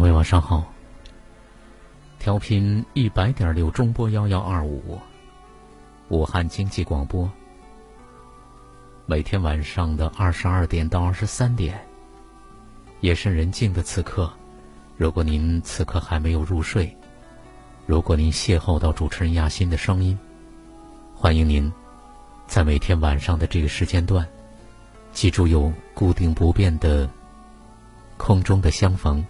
各位，晚上好。调频一百点六中波幺幺二五，武汉经济广播。每天晚上的二十二点到二十三点，夜深人静的此刻，如果您此刻还没有入睡，如果您邂逅到主持人亚欣的声音，欢迎您在每天晚上的这个时间段，记住有固定不变的空中的相逢。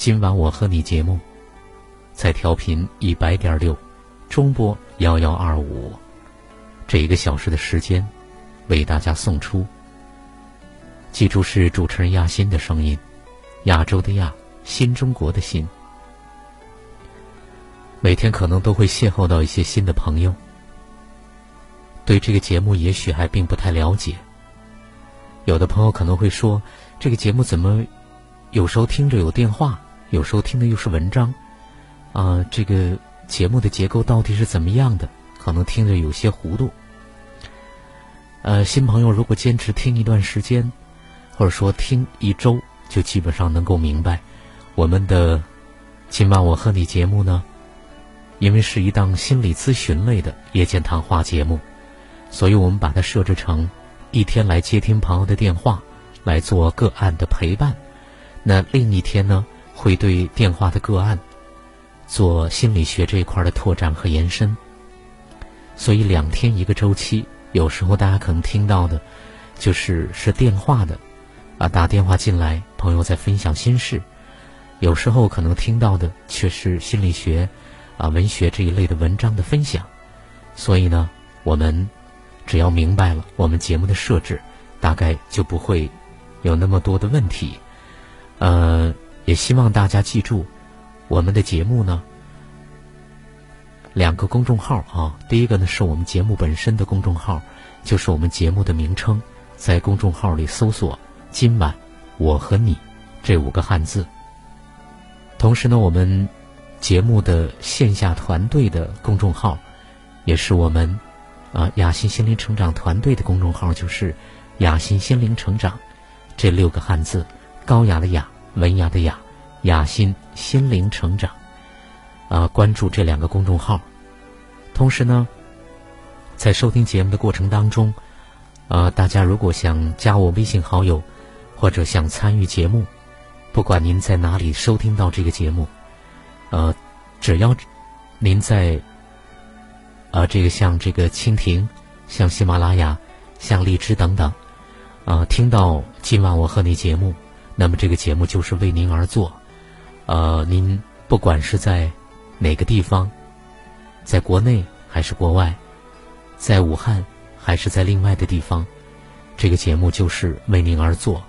今晚我和你节目，在调频一百点六，中波幺幺二五，这一个小时的时间，为大家送出。记住是主持人亚欣的声音，亚洲的亚，新中国的新。每天可能都会邂逅到一些新的朋友，对这个节目也许还并不太了解。有的朋友可能会说，这个节目怎么有时候听着有电话？有时候听的又是文章，啊，这个节目的结构到底是怎么样的？可能听着有些糊涂。呃，新朋友如果坚持听一段时间，或者说听一周，就基本上能够明白，我们的今晚我和你节目呢，因为是一档心理咨询类的夜间谈话节目，所以我们把它设置成一天来接听朋友的电话，来做个案的陪伴。那另一天呢？会对电话的个案做心理学这一块的拓展和延伸，所以两天一个周期。有时候大家可能听到的，就是是电话的，啊，打电话进来，朋友在分享心事；有时候可能听到的却是心理学、啊文学这一类的文章的分享。所以呢，我们只要明白了我们节目的设置，大概就不会有那么多的问题。呃。也希望大家记住，我们的节目呢，两个公众号啊。第一个呢是我们节目本身的公众号，就是我们节目的名称，在公众号里搜索“今晚我和你”这五个汉字。同时呢，我们节目的线下团队的公众号，也是我们啊雅欣心灵成长团队的公众号，就是“雅欣心灵成长”这六个汉字，高雅的雅。文雅的雅，雅心心灵成长，啊，关注这两个公众号。同时呢，在收听节目的过程当中，呃，大家如果想加我微信好友，或者想参与节目，不管您在哪里收听到这个节目，呃，只要您在啊，这个像这个蜻蜓、像喜马拉雅、像荔枝等等，啊，听到今晚我和你节目。那么这个节目就是为您而做，呃，您不管是在哪个地方，在国内还是国外，在武汉还是在另外的地方，这个节目就是为您而做。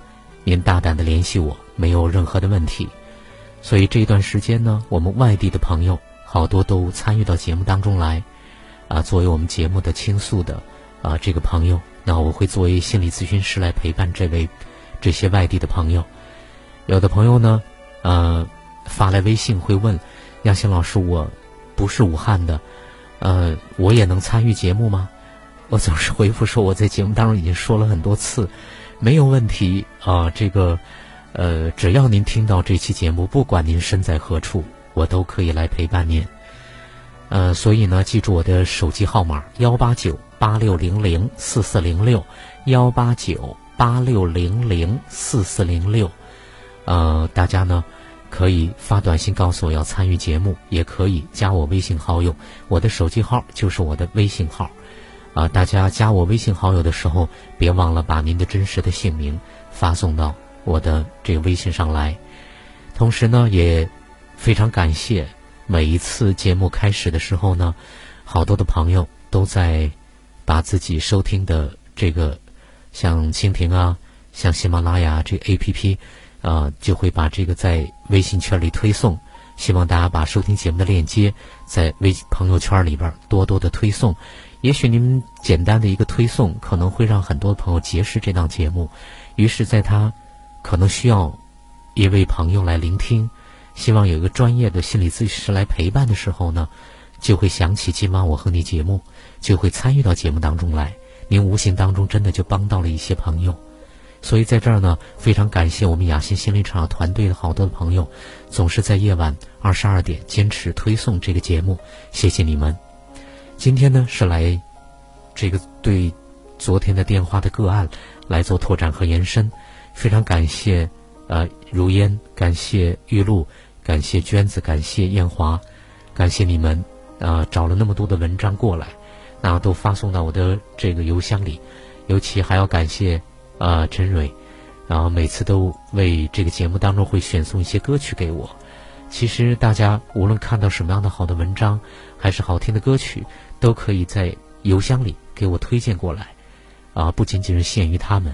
您大胆的联系我，没有任何的问题。所以这段时间呢，我们外地的朋友好多都参与到节目当中来，啊，作为我们节目的倾诉的啊这个朋友，那我会作为心理咨询师来陪伴这位这些外地的朋友。有的朋友呢，呃，发来微信会问，杨欣老师，我不是武汉的，呃，我也能参与节目吗？我总是回复说，我在节目当中已经说了很多次，没有问题啊。这个，呃，只要您听到这期节目，不管您身在何处，我都可以来陪伴您。呃，所以呢，记住我的手机号码：幺八九八六零零四四零六，幺八九八六零零四四零六。呃，大家呢可以发短信告诉我要参与节目，也可以加我微信好友，我的手机号就是我的微信号。啊，大家加我微信好友的时候，别忘了把您的真实的姓名发送到我的这个微信上来。同时呢，也非常感谢每一次节目开始的时候呢，好多的朋友都在把自己收听的这个像蜻蜓啊、像喜马拉雅这 A P P 啊，就会把这个在微信圈里推送。希望大家把收听节目的链接在微朋友圈里边多多的推送。也许您简单的一个推送，可能会让很多朋友结识这档节目。于是，在他可能需要一位朋友来聆听，希望有一个专业的心理咨询师来陪伴的时候呢，就会想起今晚我和你节目，就会参与到节目当中来。您无形当中真的就帮到了一些朋友。所以在这儿呢，非常感谢我们雅欣心灵场团队的好多的朋友，总是在夜晚二十二点坚持推送这个节目，谢谢你们。今天呢是来，这个对昨天的电话的个案来做拓展和延伸，非常感谢呃如烟，感谢玉露，感谢娟子，感谢艳华，感谢你们啊找了那么多的文章过来，那都发送到我的这个邮箱里，尤其还要感谢啊陈蕊，然后每次都为这个节目当中会选送一些歌曲给我。其实大家无论看到什么样的好的文章，还是好听的歌曲。都可以在邮箱里给我推荐过来，啊，不仅仅是限于他们，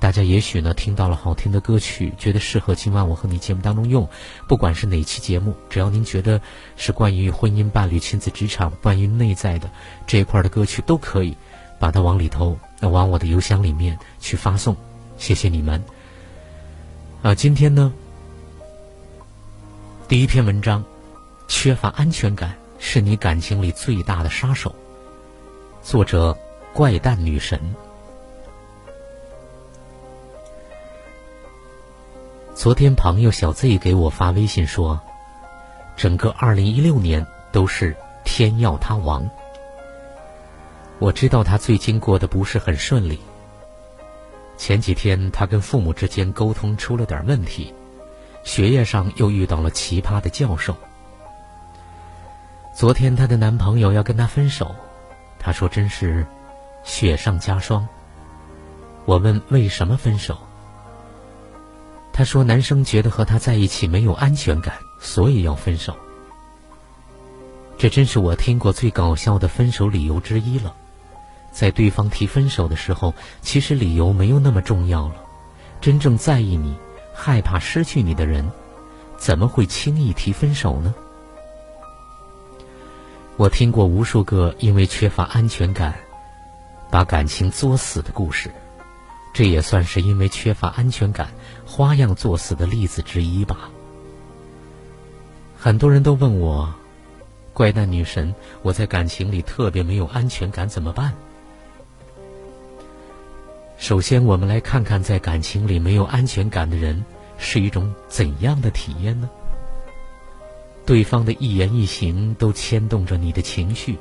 大家也许呢听到了好听的歌曲，觉得适合今晚我和你节目当中用，不管是哪期节目，只要您觉得是关于婚姻、伴侣、亲子、职场、关于内在的这一块的歌曲，都可以把它往里头，往我的邮箱里面去发送，谢谢你们。啊，今天呢，第一篇文章，缺乏安全感。是你感情里最大的杀手。作者：怪诞女神。昨天朋友小 Z 给我发微信说，整个二零一六年都是天要他亡。我知道他最近过得不是很顺利。前几天他跟父母之间沟通出了点问题，学业上又遇到了奇葩的教授。昨天她的男朋友要跟她分手，她说真是雪上加霜。我问为什么分手，她说男生觉得和她在一起没有安全感，所以要分手。这真是我听过最搞笑的分手理由之一了。在对方提分手的时候，其实理由没有那么重要了。真正在意你、害怕失去你的人，怎么会轻易提分手呢？我听过无数个因为缺乏安全感，把感情作死的故事，这也算是因为缺乏安全感花样作死的例子之一吧。很多人都问我，怪诞女神，我在感情里特别没有安全感，怎么办？首先，我们来看看在感情里没有安全感的人是一种怎样的体验呢？对方的一言一行都牵动着你的情绪，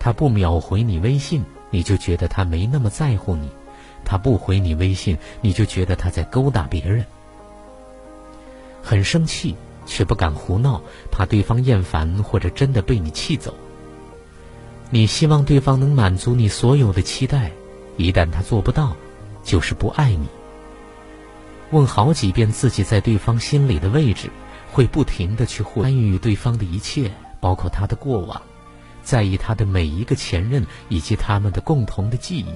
他不秒回你微信，你就觉得他没那么在乎你；他不回你微信，你就觉得他在勾搭别人。很生气，却不敢胡闹，怕对方厌烦或者真的被你气走。你希望对方能满足你所有的期待，一旦他做不到，就是不爱你。问好几遍自己在对方心里的位置。会不停的去参与对方的一切，包括他的过往，在意他的每一个前任以及他们的共同的记忆，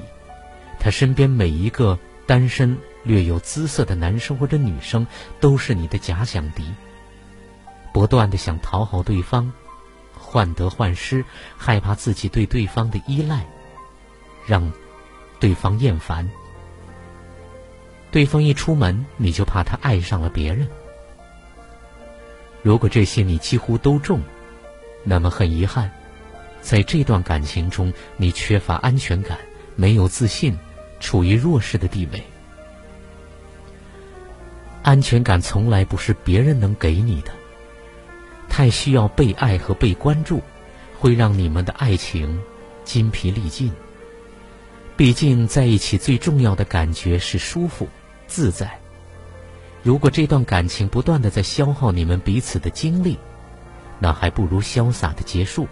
他身边每一个单身略有姿色的男生或者女生都是你的假想敌。不断的想讨好对方，患得患失，害怕自己对对方的依赖，让对方厌烦。对方一出门，你就怕他爱上了别人。如果这些你几乎都中，那么很遗憾，在这段感情中，你缺乏安全感，没有自信，处于弱势的地位。安全感从来不是别人能给你的，太需要被爱和被关注，会让你们的爱情筋疲力尽。毕竟在一起最重要的感觉是舒服、自在。如果这段感情不断的在消耗你们彼此的精力，那还不如潇洒的结束。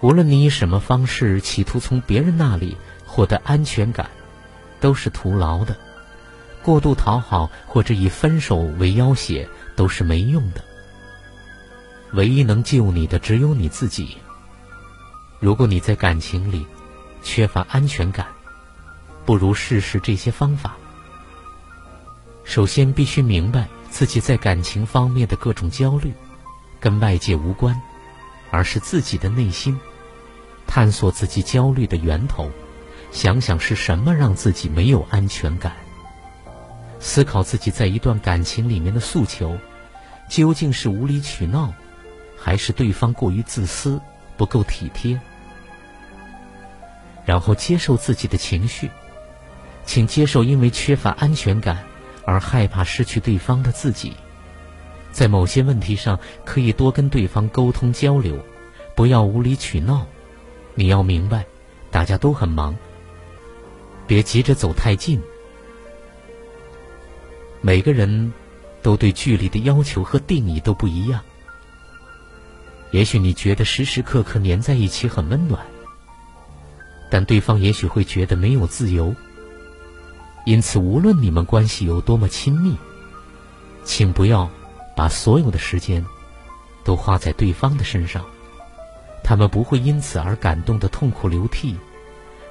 无论你以什么方式企图从别人那里获得安全感，都是徒劳的。过度讨好或者以分手为要挟都是没用的。唯一能救你的只有你自己。如果你在感情里缺乏安全感，不如试试这些方法。首先，必须明白自己在感情方面的各种焦虑，跟外界无关，而是自己的内心。探索自己焦虑的源头，想想是什么让自己没有安全感。思考自己在一段感情里面的诉求，究竟是无理取闹，还是对方过于自私不够体贴？然后接受自己的情绪，请接受因为缺乏安全感而害怕失去对方的自己。在某些问题上，可以多跟对方沟通交流，不要无理取闹。你要明白，大家都很忙，别急着走太近。每个人都对距离的要求和定义都不一样。也许你觉得时时刻刻黏在一起很温暖，但对方也许会觉得没有自由。因此，无论你们关系有多么亲密，请不要把所有的时间都花在对方的身上。他们不会因此而感动的痛哭流涕，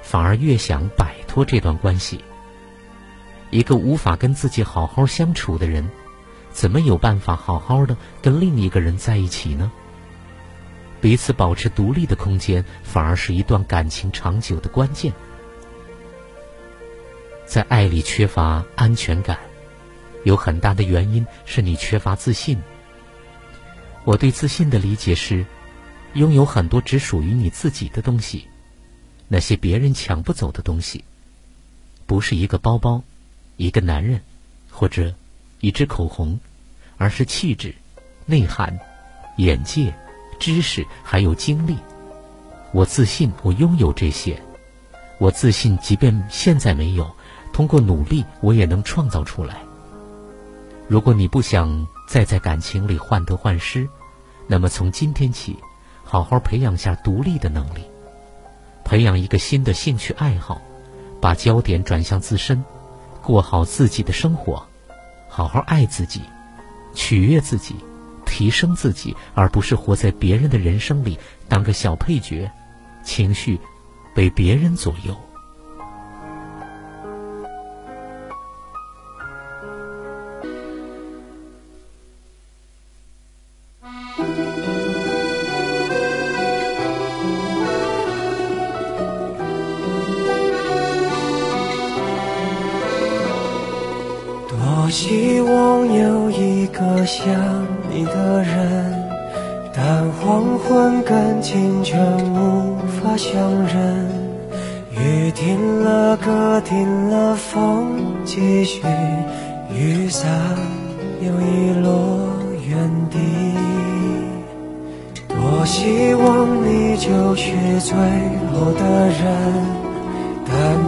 反而越想摆脱这段关系。一个无法跟自己好好相处的人，怎么有办法好好的跟另一个人在一起呢？彼此保持独立的空间，反而是一段感情长久的关键。在爱里缺乏安全感，有很大的原因是你缺乏自信。我对自信的理解是。拥有很多只属于你自己的东西，那些别人抢不走的东西，不是一个包包、一个男人，或者一支口红，而是气质、内涵、眼界、知识还有经历。我自信，我拥有这些。我自信，即便现在没有，通过努力，我也能创造出来。如果你不想再在感情里患得患失，那么从今天起。好好培养下独立的能力，培养一个新的兴趣爱好，把焦点转向自身，过好自己的生活，好好爱自己，取悦自己，提升自己，而不是活在别人的人生里当个小配角，情绪被别人左右。希望有一个像你的人，但黄昏跟清晨无法相认。雨停了，歌停了，风继续，雨伞又遗落原地。多希望你就是最后的人。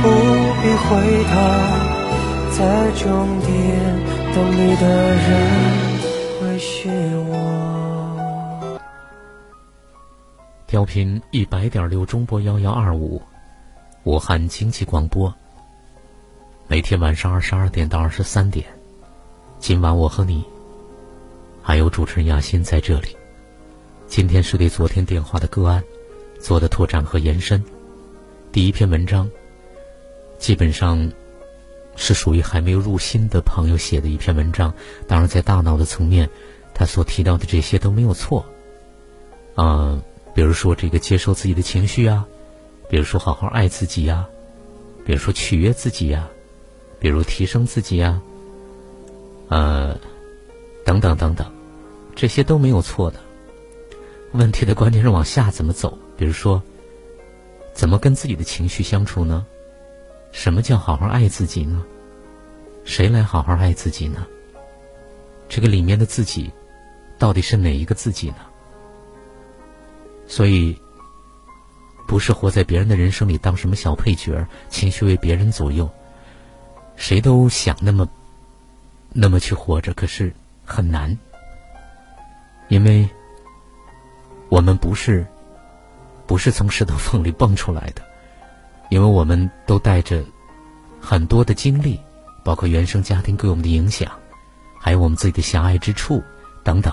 不必回头，在终点等你的人会是我。调频一百点六中波幺幺二五，武汉经济广播。每天晚上二十二点到二十三点，今晚我和你，还有主持人亚欣在这里。今天是对昨天电话的个案做的拓展和延伸。第一篇文章。基本上是属于还没有入心的朋友写的一篇文章。当然，在大脑的层面，他所提到的这些都没有错。啊，比如说这个接受自己的情绪啊，比如说好好爱自己呀，比如说取悦自己呀，比如提升自己呀，呃，等等等等，这些都没有错的。问题的关键是往下怎么走？比如说，怎么跟自己的情绪相处呢？什么叫好好爱自己呢？谁来好好爱自己呢？这个里面的自己，到底是哪一个自己呢？所以，不是活在别人的人生里当什么小配角，情绪为别人左右。谁都想那么，那么去活着，可是很难，因为我们不是，不是从石头缝里蹦出来的，因为我们都带着很多的经历，包括原生家庭给我们的影响，还有我们自己的狭隘之处等等，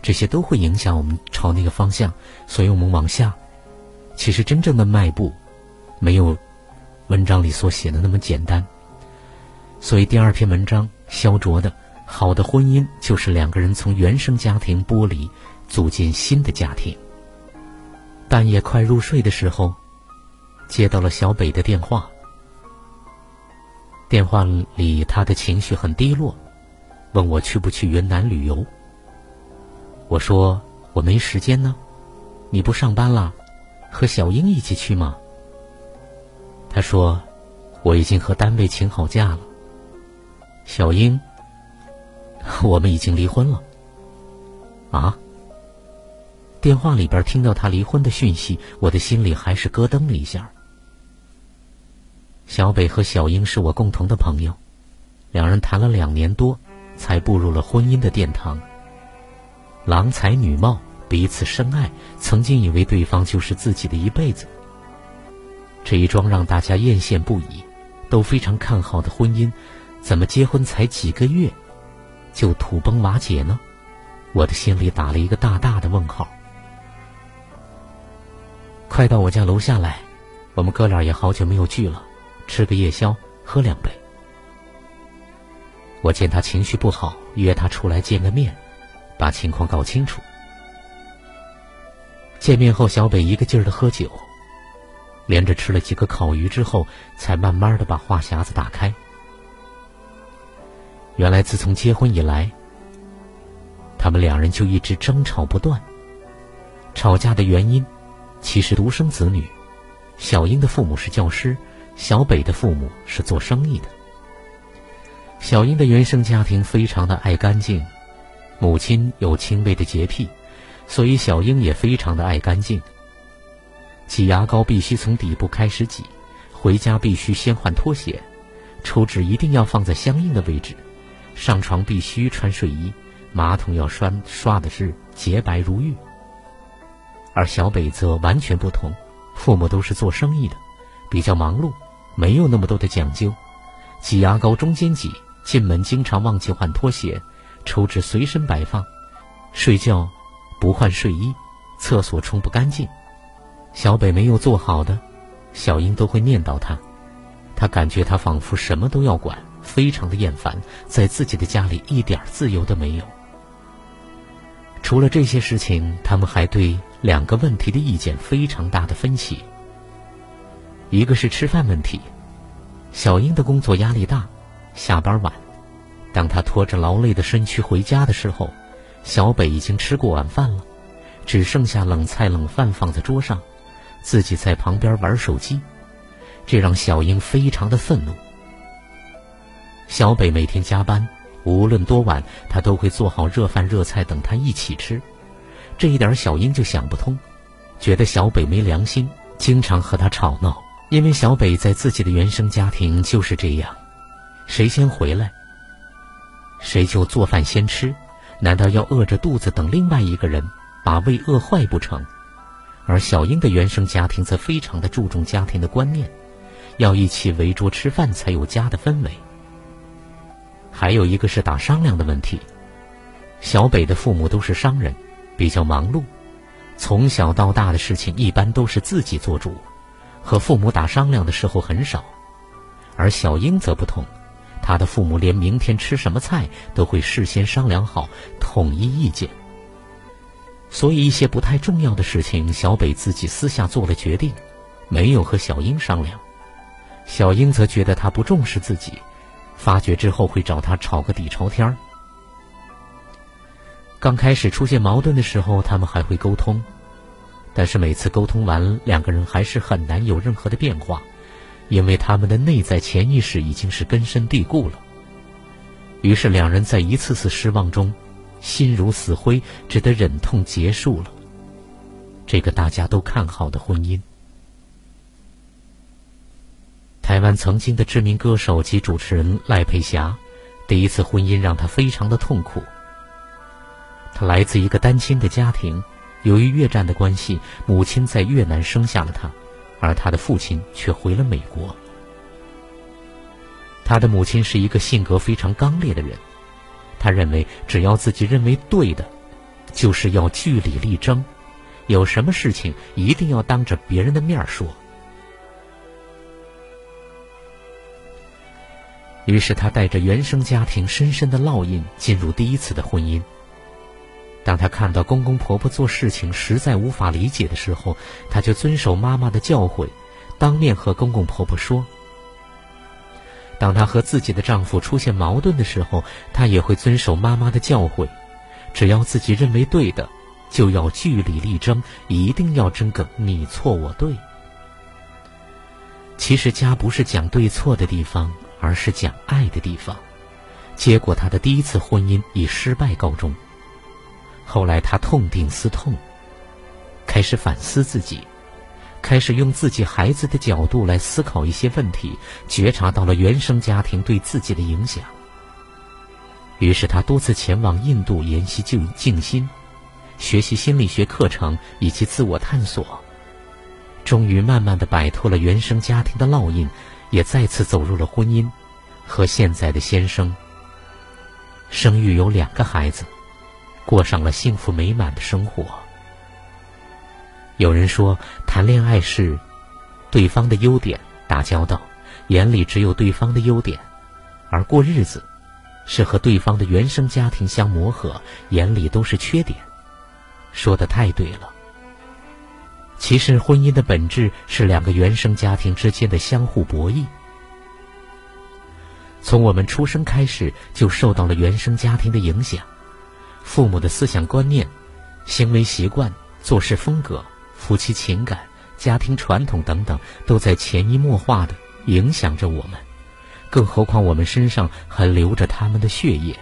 这些都会影响我们朝那个方向，所以我们往下，其实真正的迈步，没有文章里所写的那么简单。所以，第二篇文章，肖卓的《好的婚姻就是两个人从原生家庭剥离，组建新的家庭》。半夜快入睡的时候，接到了小北的电话。电话里，他的情绪很低落，问我去不去云南旅游。我说我没时间呢，你不上班了，和小英一起去吗？他说我已经和单位请好假了。小英，我们已经离婚了。啊！电话里边听到他离婚的讯息，我的心里还是咯噔了一下。小北和小英是我共同的朋友，两人谈了两年多，才步入了婚姻的殿堂。郎才女貌，彼此深爱，曾经以为对方就是自己的一辈子。这一桩让大家艳羡不已，都非常看好的婚姻。怎么结婚才几个月，就土崩瓦解呢？我的心里打了一个大大的问号。快到我家楼下来，我们哥俩也好久没有聚了，吃个夜宵，喝两杯。我见他情绪不好，约他出来见个面，把情况搞清楚。见面后，小北一个劲儿的喝酒，连着吃了几个烤鱼之后，才慢慢的把话匣子打开。原来，自从结婚以来，他们两人就一直争吵不断。吵架的原因，其实独生子女，小英的父母是教师，小北的父母是做生意的。小英的原生家庭非常的爱干净，母亲有轻微的洁癖，所以小英也非常的爱干净。挤牙膏必须从底部开始挤，回家必须先换拖鞋，抽纸一定要放在相应的位置。上床必须穿睡衣，马桶要刷刷的是洁白如玉。而小北则完全不同，父母都是做生意的，比较忙碌，没有那么多的讲究。挤牙膏中间挤，进门经常忘记换拖鞋，抽纸随身摆放，睡觉不换睡衣，厕所冲不干净。小北没有做好的，小英都会念叨他，他感觉他仿佛什么都要管。非常的厌烦，在自己的家里一点自由都没有。除了这些事情，他们还对两个问题的意见非常大的分歧。一个是吃饭问题，小英的工作压力大，下班晚，当他拖着劳累的身躯回家的时候，小北已经吃过晚饭了，只剩下冷菜冷饭放在桌上，自己在旁边玩手机，这让小英非常的愤怒。小北每天加班，无论多晚，他都会做好热饭热菜等他一起吃。这一点小英就想不通，觉得小北没良心，经常和他吵闹。因为小北在自己的原生家庭就是这样，谁先回来，谁就做饭先吃。难道要饿着肚子等另外一个人把胃饿坏不成？而小英的原生家庭则非常的注重家庭的观念，要一起围桌吃饭才有家的氛围。还有一个是打商量的问题。小北的父母都是商人，比较忙碌，从小到大的事情一般都是自己做主，和父母打商量的时候很少。而小英则不同，他的父母连明天吃什么菜都会事先商量好，统一意见。所以一些不太重要的事情，小北自己私下做了决定，没有和小英商量。小英则觉得他不重视自己。发觉之后会找他吵个底朝天刚开始出现矛盾的时候，他们还会沟通，但是每次沟通完，两个人还是很难有任何的变化，因为他们的内在潜意识已经是根深蒂固了。于是，两人在一次次失望中，心如死灰，只得忍痛结束了这个大家都看好的婚姻。台湾曾经的知名歌手及主持人赖佩霞，第一次婚姻让她非常的痛苦。他来自一个单亲的家庭，由于越战的关系，母亲在越南生下了他，而他的父亲却回了美国。他的母亲是一个性格非常刚烈的人，他认为只要自己认为对的，就是要据理力争，有什么事情一定要当着别人的面说。于是他带着原生家庭深深的烙印进入第一次的婚姻。当他看到公公婆婆做事情实在无法理解的时候，他就遵守妈妈的教诲，当面和公公婆婆说。当她和自己的丈夫出现矛盾的时候，她也会遵守妈妈的教诲，只要自己认为对的，就要据理力争，一定要争个你错我对。其实家不是讲对错的地方，而是讲爱的地方。结果她的第一次婚姻以失败告终。后来，他痛定思痛，开始反思自己，开始用自己孩子的角度来思考一些问题，觉察到了原生家庭对自己的影响。于是，他多次前往印度研习静静心，学习心理学课程以及自我探索，终于慢慢的摆脱了原生家庭的烙印，也再次走入了婚姻，和现在的先生生育有两个孩子。过上了幸福美满的生活。有人说，谈恋爱是对方的优点打交道，眼里只有对方的优点；而过日子是和对方的原生家庭相磨合，眼里都是缺点。说的太对了。其实，婚姻的本质是两个原生家庭之间的相互博弈。从我们出生开始，就受到了原生家庭的影响。父母的思想观念、行为习惯、做事风格、夫妻情感、家庭传统等等，都在潜移默化的影响着我们。更何况我们身上还流着他们的血液。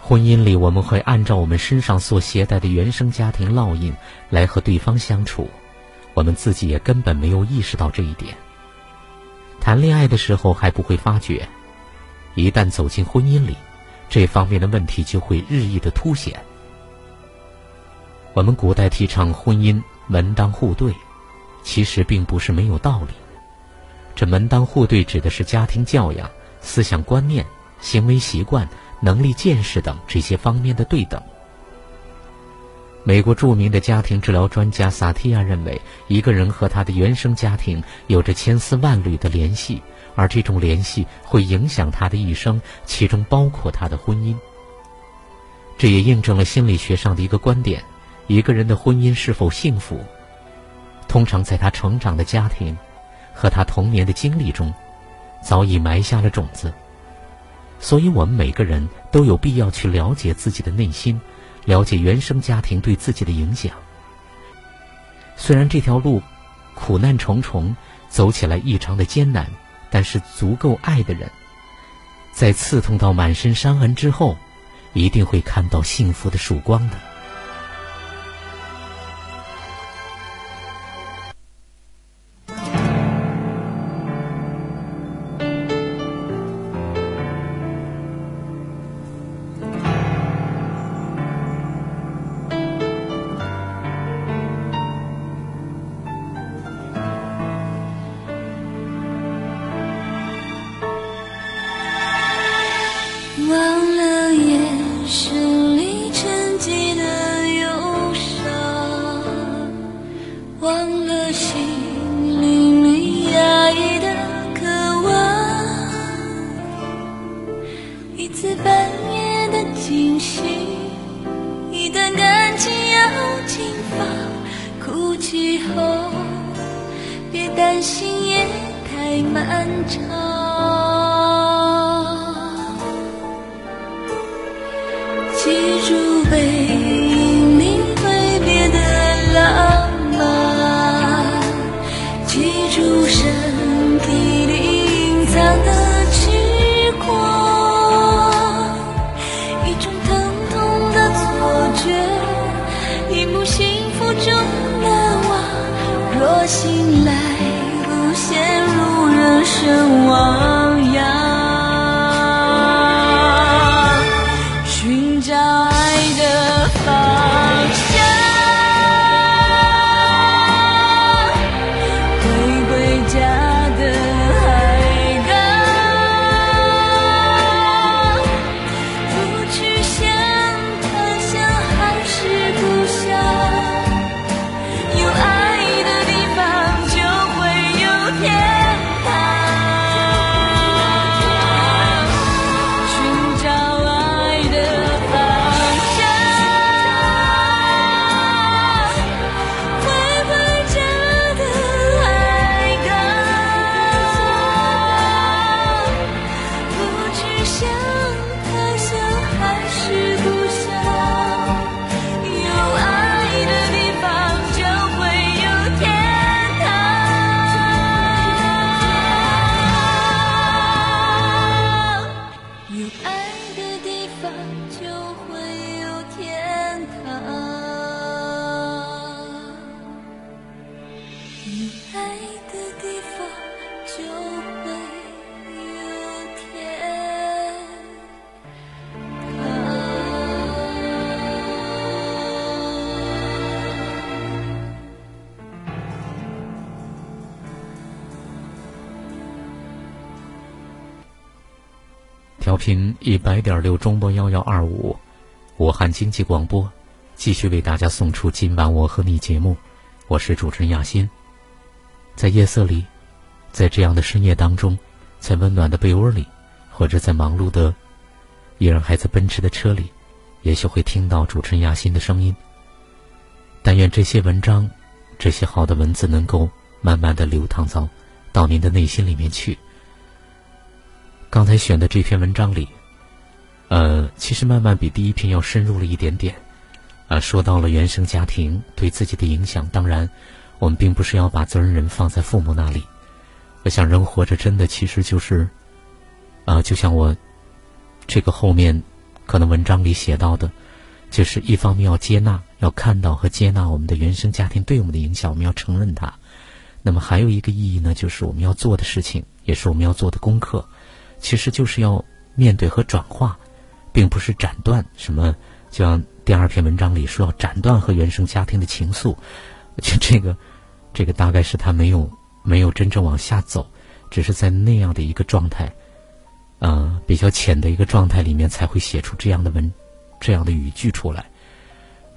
婚姻里，我们会按照我们身上所携带的原生家庭烙印来和对方相处，我们自己也根本没有意识到这一点。谈恋爱的时候还不会发觉，一旦走进婚姻里。这方面的问题就会日益的凸显。我们古代提倡婚姻门当户对，其实并不是没有道理。这门当户对指的是家庭教养、思想观念、行为习惯、能力见识等这些方面的对等。美国著名的家庭治疗专家萨提亚认为，一个人和他的原生家庭有着千丝万缕的联系。而这种联系会影响他的一生，其中包括他的婚姻。这也印证了心理学上的一个观点：一个人的婚姻是否幸福，通常在他成长的家庭和他童年的经历中，早已埋下了种子。所以，我们每个人都有必要去了解自己的内心，了解原生家庭对自己的影响。虽然这条路苦难重重，走起来异常的艰难。但是足够爱的人，在刺痛到满身伤痕之后，一定会看到幸福的曙光的。心也太漫长。有爱的地方就会有天堂。频一百点六中波幺幺二五，武汉经济广播，继续为大家送出今晚我和你节目，我是主持人亚欣。在夜色里，在这样的深夜当中，在温暖的被窝里，或者在忙碌的依然还在奔驰的车里，也许会听到主持人亚欣的声音。但愿这些文章，这些好的文字能够慢慢的流淌到到您的内心里面去。刚才选的这篇文章里，呃，其实慢慢比第一篇要深入了一点点，啊，说到了原生家庭对自己的影响。当然，我们并不是要把责任人放在父母那里。我想，人活着真的其实就是，啊，就像我这个后面可能文章里写到的，就是一方面要接纳，要看到和接纳我们的原生家庭对我们的影响，我们要承认它。那么还有一个意义呢，就是我们要做的事情，也是我们要做的功课。其实就是要面对和转化，并不是斩断什么。就像第二篇文章里说，要斩断和原生家庭的情愫。就这个，这个大概是他没有没有真正往下走，只是在那样的一个状态，呃，比较浅的一个状态里面，才会写出这样的文，这样的语句出来。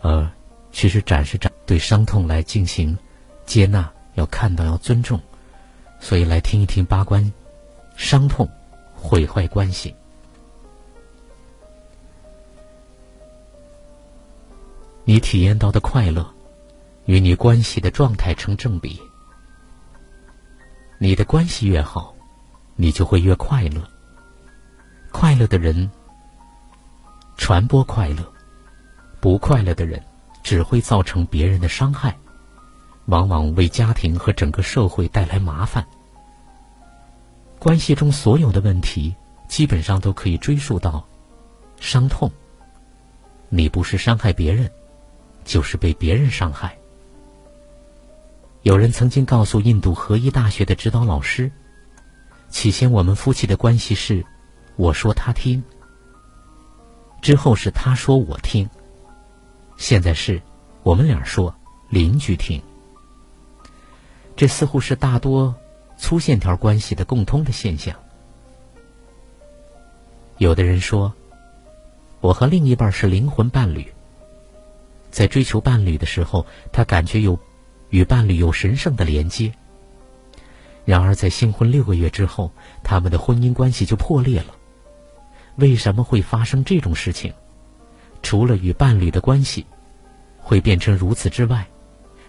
呃，其实展示展对伤痛来进行接纳，要看到，要尊重。所以来听一听八关伤痛。毁坏关系，你体验到的快乐，与你关系的状态成正比。你的关系越好，你就会越快乐。快乐的人传播快乐，不快乐的人只会造成别人的伤害，往往为家庭和整个社会带来麻烦。关系中所有的问题，基本上都可以追溯到伤痛。你不是伤害别人，就是被别人伤害。有人曾经告诉印度合一大学的指导老师：“起先我们夫妻的关系是，我说他听；之后是他说我听；现在是我们俩说邻居听。”这似乎是大多。粗线条关系的共通的现象。有的人说，我和另一半是灵魂伴侣。在追求伴侣的时候，他感觉有与伴侣有神圣的连接。然而，在新婚六个月之后，他们的婚姻关系就破裂了。为什么会发生这种事情？除了与伴侣的关系会变成如此之外，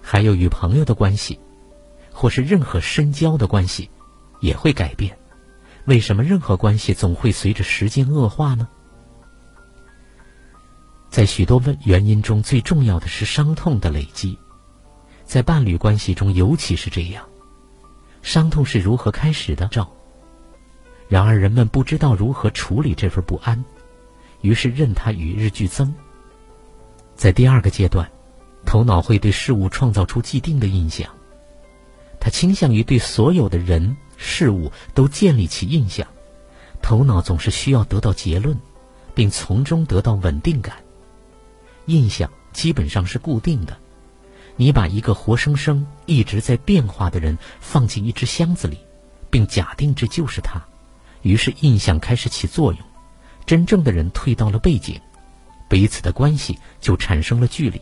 还有与朋友的关系。或是任何深交的关系，也会改变。为什么任何关系总会随着时间恶化呢？在许多问原因中，最重要的是伤痛的累积，在伴侣关系中尤其是这样。伤痛是如何开始的？照。然而人们不知道如何处理这份不安，于是任它与日俱增。在第二个阶段，头脑会对事物创造出既定的印象，他倾向于对所有的人事物都建立起印象。头脑总是需要得到结论，并从中得到稳定感。印象基本上是固定的。你把一个活生生、一直在变化的人放进一只箱子里，并假定这就是他，于是印象开始起作用。真正的人退到了背景，彼此的关系就产生了距离。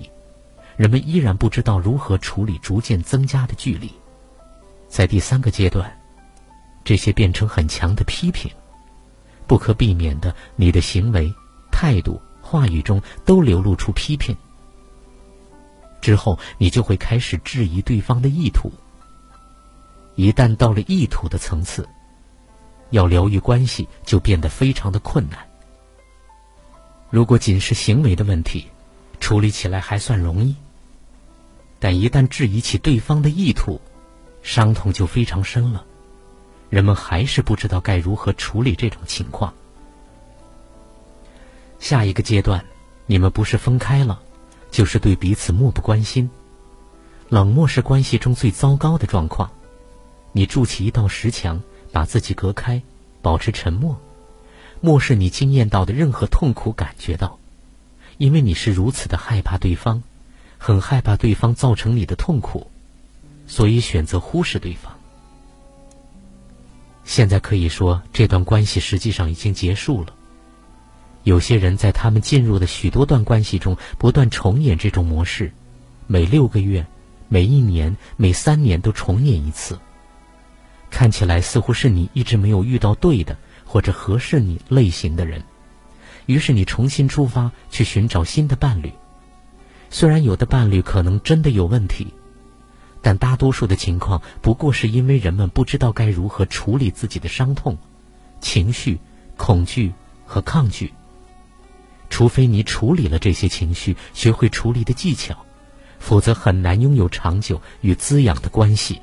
人们依然不知道如何处理逐渐增加的距离。在第三个阶段，这些变成很强的批评。不可避免的，你的行为、态度、话语中都流露出批评。之后，你就会开始质疑对方的意图。一旦到了意图的层次，要疗愈关系就变得非常的困难。如果仅是行为的问题，处理起来还算容易；但一旦质疑起对方的意图，伤痛就非常深了。人们还是不知道该如何处理这种情况。下一个阶段，你们不是分开了，就是对彼此漠不关心。冷漠是关系中最糟糕的状况。你筑起一道石墙，把自己隔开，保持沉默，漠视你经验到的任何痛苦，感觉到，因为你是如此的害怕对方，很害怕对方造成你的痛苦，所以选择忽视对方。现在可以说，这段关系实际上已经结束了。有些人在他们进入的许多段关系中不断重演这种模式，每六个月、每一年、每三年都重演一次。看起来似乎是你一直没有遇到对的或者合适你类型的人，于是你重新出发去寻找新的伴侣。虽然有的伴侣可能真的有问题。但大多数的情况不过是因为人们不知道该如何处理自己的伤痛、情绪、恐惧和抗拒。除非你处理了这些情绪，学会处理的技巧，否则很难拥有长久与滋养的关系。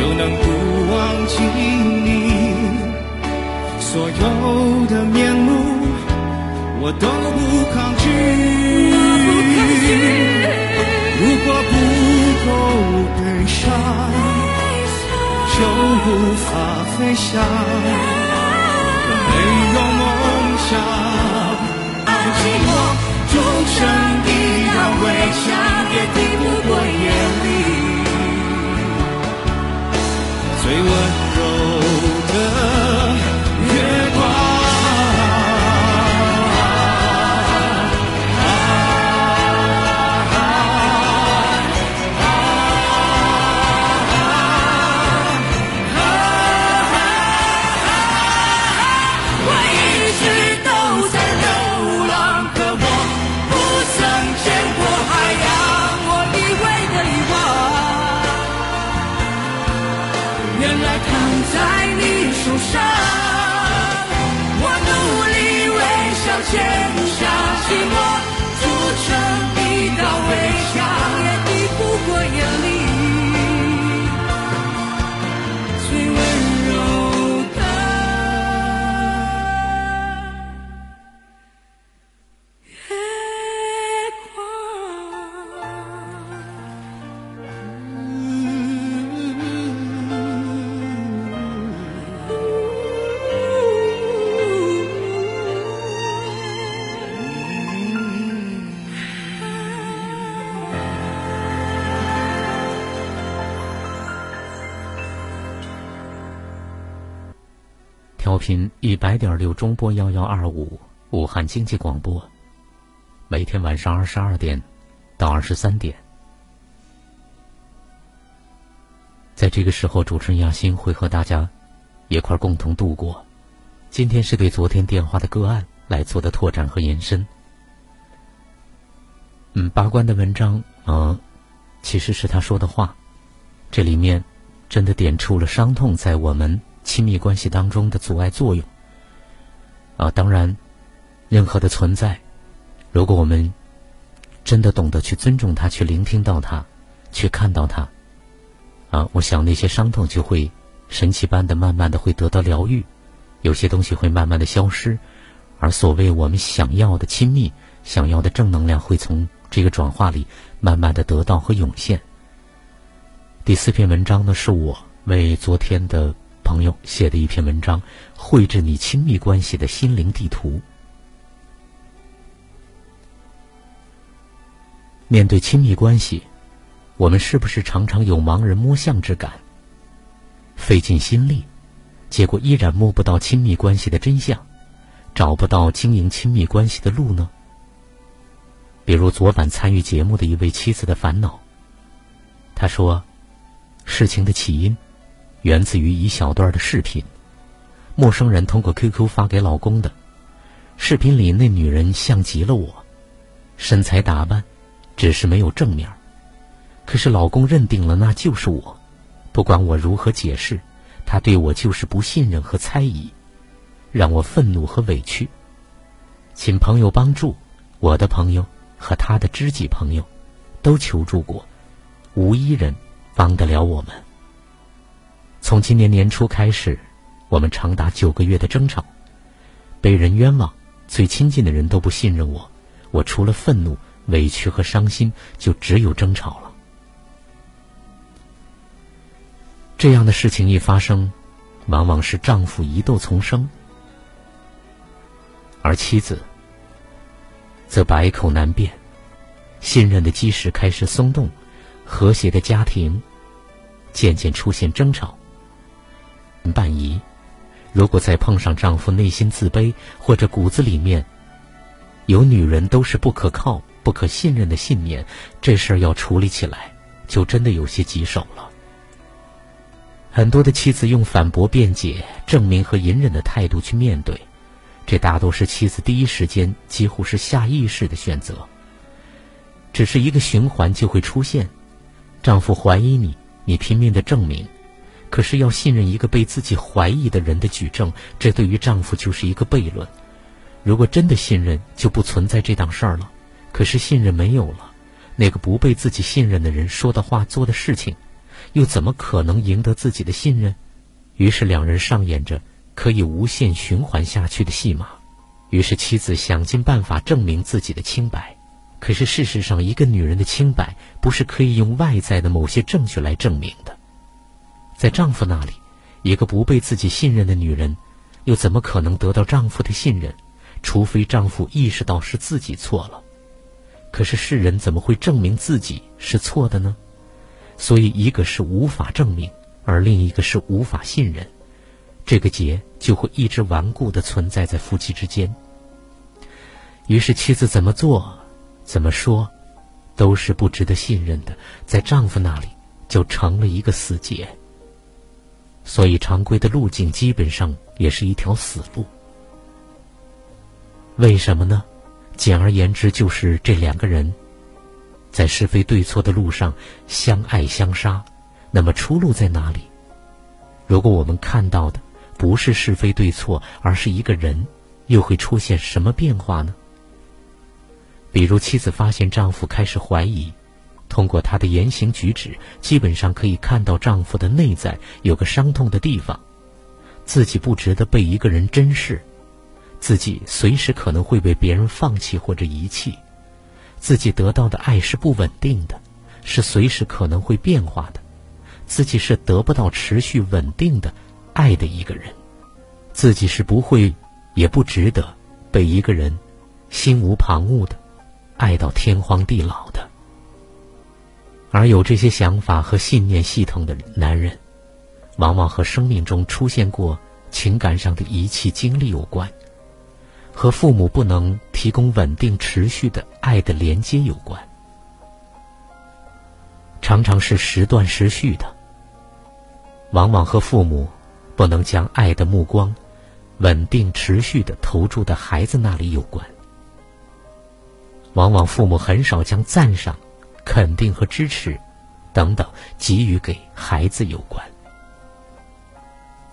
就能不忘记你所有的面目，我都不抗拒。如果不够悲伤，就无法飞翔。没有梦想，爱寂寞筑成一道围墙，也抵不过夜里最温微笑潜下寂寞，频一百点六中波幺幺二五，武汉经济广播，每天晚上二十二点到二十三点，在这个时候，主持人亚欣会和大家一块共同度过。今天是对昨天电话的个案来做的拓展和延伸。嗯，八关的文章，嗯、其实是他说的话，这里面真的点出了伤痛在我们亲密关系当中的阻碍作用。啊，当然，任何的存在，如果我们真的懂得去尊重它，去聆听到它，去看到它，啊，我想那些伤痛就会神奇般的慢慢的会得到疗愈，有些东西会慢慢的消失，而所谓我们想要的亲密、想要的正能量，会从这个转化里慢慢的得到和涌现。第四篇文章呢，是我为昨天的朋友写的一篇文章，绘制你亲密关系的心灵地图。面对亲密关系，我们是不是常常有盲人摸象之感？费尽心力，结果依然摸不到亲密关系的真相，找不到经营亲密关系的路呢？比如昨晚参与节目的一位妻子的烦恼，她说，事情的起因源自于一小段的视频，陌生人通过 QQ 发给老公的。视频里那女人像极了我，身材打扮，只是没有正面。可是老公认定了那就是我，不管我如何解释，他对我就是不信任和猜疑，让我愤怒和委屈。请朋友帮助，我的朋友和他的知己朋友都求助过，无一人帮得了我们。从今年年初开始，我们长达九个月的争吵，被人冤枉，最亲近的人都不信任我，我除了愤怒、委屈和伤心，就只有争吵了。这样的事情一发生，往往是丈夫疑窦丛生，而妻子则百口难辩，信任的基石开始松动，和谐的家庭渐渐出现争吵。半疑，如果再碰上丈夫内心自卑或者骨子里面有女人都是不可靠、不可信任的信念，这事儿要处理起来就真的有些棘手了。很多的妻子用反驳、辩解、证明和隐忍的态度去面对，这大多是妻子第一时间几乎是下意识的选择。只是一个循环就会出现，丈夫怀疑你，你拼命的证明。可是要信任一个被自己怀疑的人的举证，这对于丈夫就是一个悖论。如果真的信任，就不存在这档事儿了。可是信任没有了，那个不被自己信任的人说的话、做的事情，又怎么可能赢得自己的信任？于是两人上演着可以无限循环下去的戏码。于是妻子想尽办法证明自己的清白，可是事实上，一个女人的清白不是可以用外在的某些证据来证明的。在丈夫那里，一个不被自己信任的女人，又怎么可能得到丈夫的信任？除非丈夫意识到是自己错了。可是世人怎么会证明自己是错的呢？所以，一个是无法证明，而另一个是无法信任，这个结就会一直顽固的存在在夫妻之间。于是，妻子怎么做、怎么说，都是不值得信任的，在丈夫那里就成了一个死结。所以，常规的路径基本上也是一条死路。为什么呢？简而言之，就是这两个人。在是非对错的路上相爱相杀，那么出路在哪里？如果我们看到的不是是非对错，而是一个人，又会出现什么变化呢？比如妻子发现丈夫开始怀疑，通过她的言行举止，基本上可以看到丈夫的内在有个伤痛的地方，自己不值得被一个人珍视，自己随时可能会被别人放弃或者遗弃。自己得到的爱是不稳定的，是随时可能会变化的，自己是得不到持续稳定的爱的一个人，自己是不会，也不值得被一个人心无旁骛的爱到天荒地老的。而有这些想法和信念系统的男人，往往和生命中出现过情感上的遗弃经历有关。和父母不能提供稳定持续的爱的连接有关，常常是时断时续的。往往和父母不能将爱的目光稳定持续的投注的孩子那里有关。往往父母很少将赞赏、肯定和支持等等给予给孩子有关。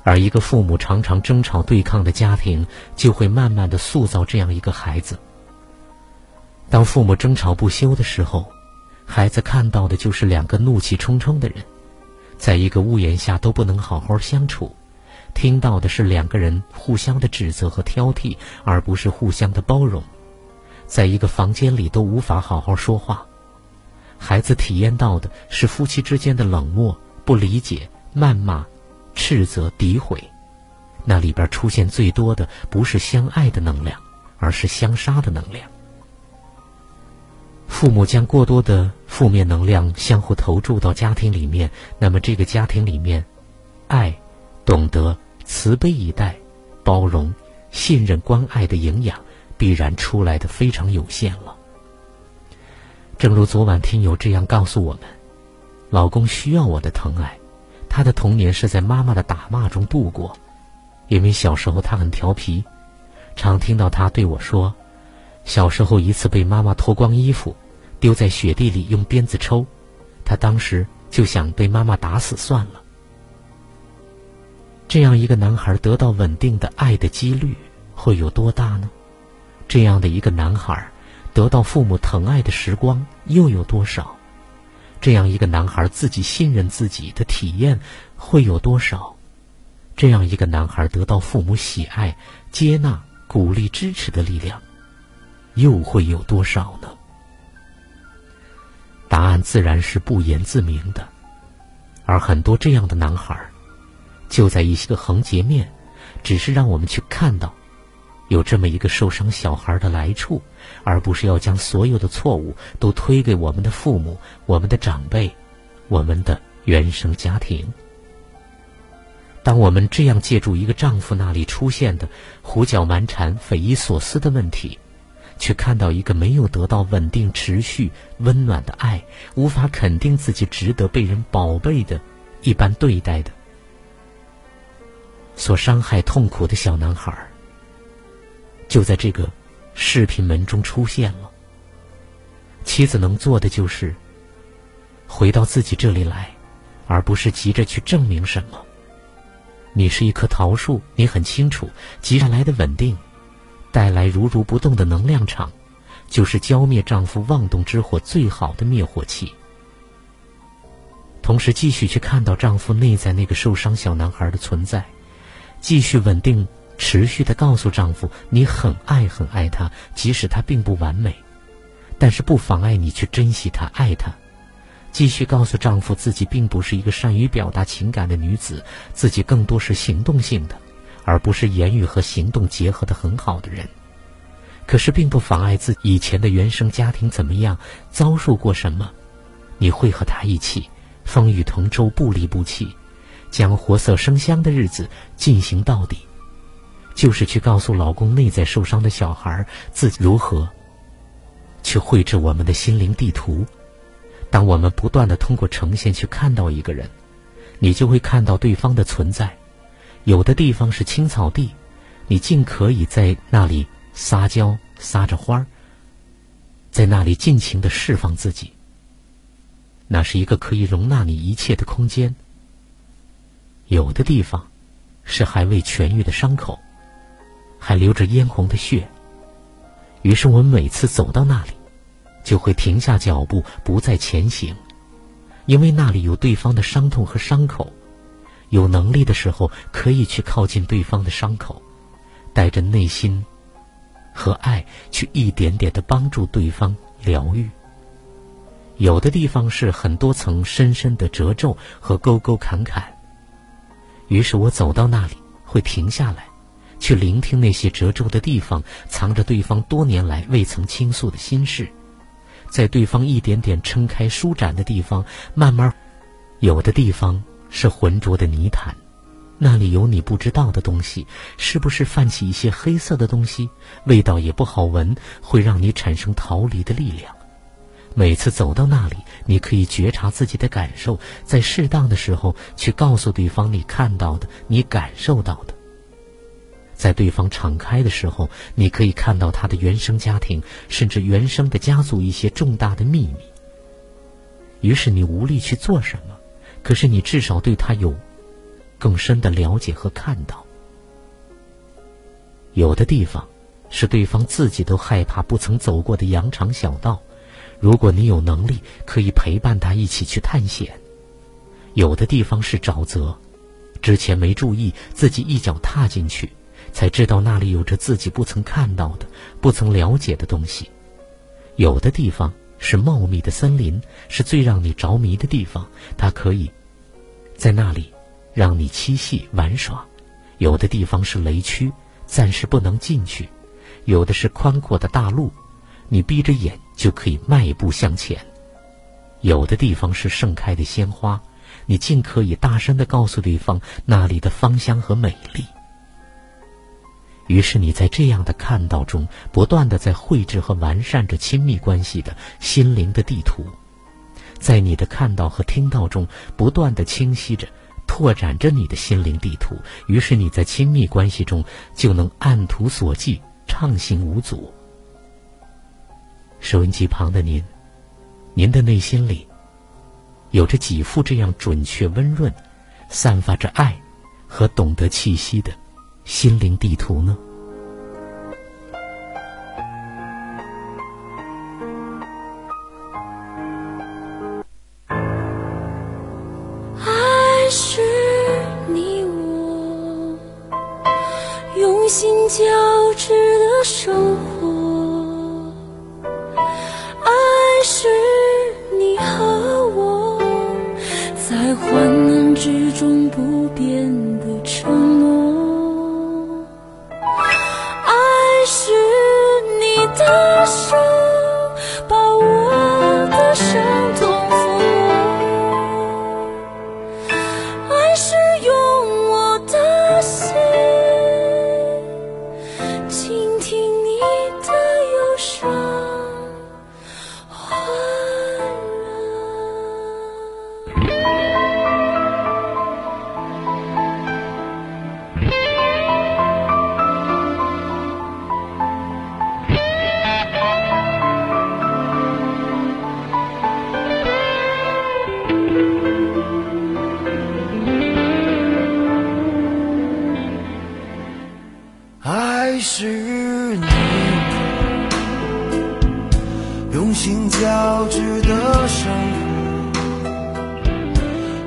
而一个父母常常争吵对抗的家庭，就会慢慢的塑造这样一个孩子。当父母争吵不休的时候，孩子看到的就是两个怒气冲冲的人，在一个屋檐下都不能好好相处，听到的是两个人互相的指责和挑剔，而不是互相的包容，在一个房间里都无法好好说话，孩子体验到的是夫妻之间的冷漠、不理解、谩骂。斥责、诋毁，那里边出现最多的不是相爱的能量，而是相杀的能量。父母将过多的负面能量相互投注到家庭里面，那么这个家庭里面，爱、懂得、慈悲以待、包容、信任、关爱的营养，必然出来的非常有限了。正如昨晚听友这样告诉我们：“老公需要我的疼爱。”他的童年是在妈妈的打骂中度过，因为小时候他很调皮，常听到他对我说：“小时候一次被妈妈脱光衣服，丢在雪地里用鞭子抽，他当时就想被妈妈打死算了。”这样一个男孩得到稳定的爱的几率会有多大呢？这样的一个男孩得到父母疼爱的时光又有多少？这样一个男孩自己信任自己的体验会有多少？这样一个男孩得到父母喜爱、接纳、鼓励、支持的力量又会有多少呢？答案自然是不言自明的。而很多这样的男孩，就在一些个横截面，只是让我们去看到。有这么一个受伤小孩的来处，而不是要将所有的错误都推给我们的父母、我们的长辈、我们的原生家庭。当我们这样借助一个丈夫那里出现的胡搅蛮缠、匪夷所思的问题，去看到一个没有得到稳定、持续、温暖的爱，无法肯定自己值得被人宝贝的一般对待的，所伤害、痛苦的小男孩。就在这个视频门中出现了。妻子能做的就是回到自己这里来，而不是急着去证明什么。你是一棵桃树，你很清楚，急下来的稳定，带来如如不动的能量场，就是浇灭丈夫妄动之火最好的灭火器。同时，继续去看到丈夫内在那个受伤小男孩的存在，继续稳定。持续的告诉丈夫，你很爱很爱他，即使他并不完美，但是不妨碍你去珍惜他、爱他。继续告诉丈夫自己并不是一个善于表达情感的女子，自己更多是行动性的，而不是言语和行动结合的很好的人。可是并不妨碍自己以前的原生家庭怎么样，遭受过什么，你会和他一起风雨同舟，不离不弃，将活色生香的日子进行到底，就是去告诉老公内在受伤的小孩自己如何去绘制我们的心灵地图。当我们不断的通过呈现去看到一个人，你就会看到对方的存在。有的地方是青草地，你尽可以在那里。撒娇，撒着花儿，在那里尽情的释放自己。那是一个可以容纳你一切的空间。有的地方是还未痊愈的伤口，还流着嫣红的血。于是我们每次走到那里，就会停下脚步，不再前行，因为那里有对方的伤痛和伤口。有能力的时候，可以去靠近对方的伤口，带着内心。和爱去一点点的帮助对方疗愈。有的地方是很多层深深的褶皱和沟沟坎坎。于是我走到那里，会停下来，去聆听那些褶皱的地方藏着对方多年来未曾倾诉的心事，在对方一点点撑开舒展的地方，慢慢。有的地方是浑浊的泥潭。那里有你不知道的东西，是不是泛起一些黑色的东西？味道也不好闻，会让你产生逃离的力量。每次走到那里，你可以觉察自己的感受，在适当的时候去告诉对方你看到的、你感受到的。在对方敞开的时候，你可以看到他的原生家庭，甚至原生的家族一些重大的秘密。于是你无力去做什么，可是你至少对他有。更深的了解和看到，有的地方是对方自己都害怕、不曾走过的羊肠小道。如果你有能力，可以陪伴他一起去探险。有的地方是沼泽，之前没注意，自己一脚踏进去，才知道那里有着自己不曾看到的、不曾了解的东西。有的地方是茂密的森林，是最让你着迷的地方。它可以在那里。让你嬉戏玩耍，有的地方是雷区，暂时不能进去；有的是宽阔的大路，你闭着眼就可以迈步向前；有的地方是盛开的鲜花，你尽可以大声的告诉对方那里的芳香和美丽。于是你在这样的看到中，不断的在绘制和完善着亲密关系的心灵的地图，在你的看到和听到中，不断的清晰着。拓展着你的心灵地图，于是你在亲密关系中就能按图索骥，畅行无阻。收音机旁的您，您的内心里有着几副这样准确、温润、散发着爱和懂得气息的心灵地图呢？爱是你我用心交织的生活，爱是你和我在患难之中不变用心交织的生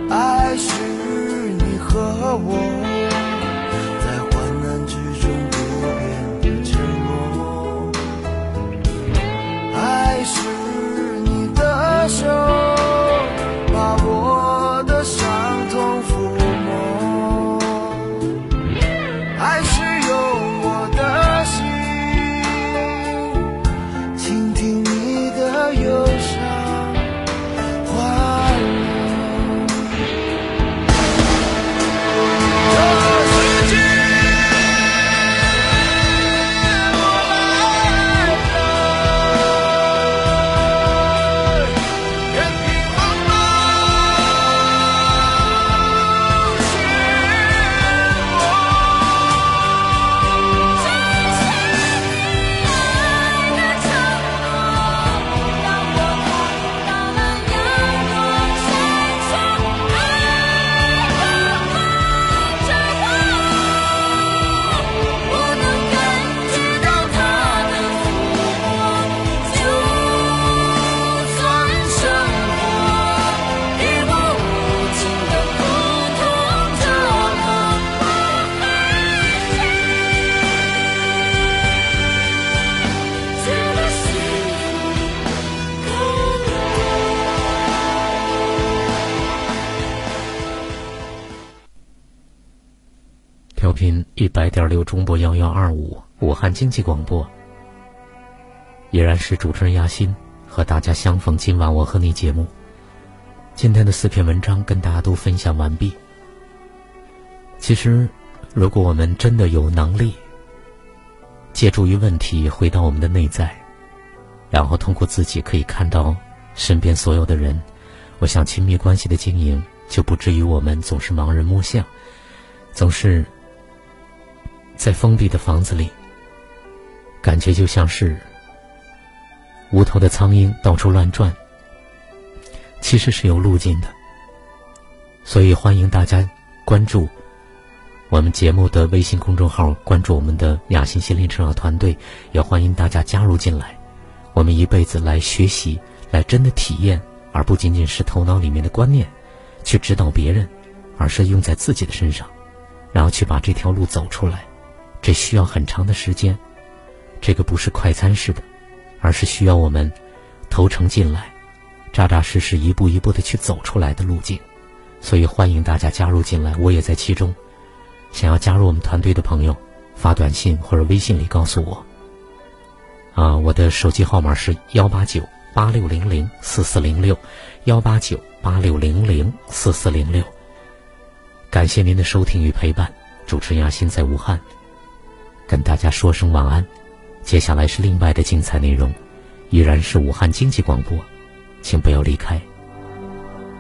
活爱是你和我在患难之中不变的承诺。爱是一百点六中波幺幺二五，武汉经济广播。依然是主持人亚欣和大家相逢。今晚我和你节目，今天的四篇文章跟大家都分享完毕。其实，如果我们真的有能力，借助于问题回到我们的内在，然后通过自己可以看到身边所有的人，我想亲密关系的经营就不至于我们总是盲人摸象，总是。在封闭的房子里，感觉就像是无头的苍蝇到处乱转。其实是有路径的，所以欢迎大家关注我们节目的微信公众号，关注我们的雅欣心灵成长团队，也欢迎大家加入进来。我们一辈子来学习，来真的体验，而不仅仅是头脑里面的观念去指导别人，而是用在自己的身上，然后去把这条路走出来。这需要很长的时间，这个不是快餐式的，而是需要我们投诚进来，扎扎实实一步一步的去走出来的路径。所以欢迎大家加入进来，我也在其中。想要加入我们团队的朋友，发短信或者微信里告诉我。啊，我的手机号码是幺八九八六零零四四零六，幺八九八六零零四四零六。感谢您的收听与陪伴，主持人亚欣在武汉。跟大家说声晚安，接下来是另外的精彩内容，依然是武汉经济广播，请不要离开。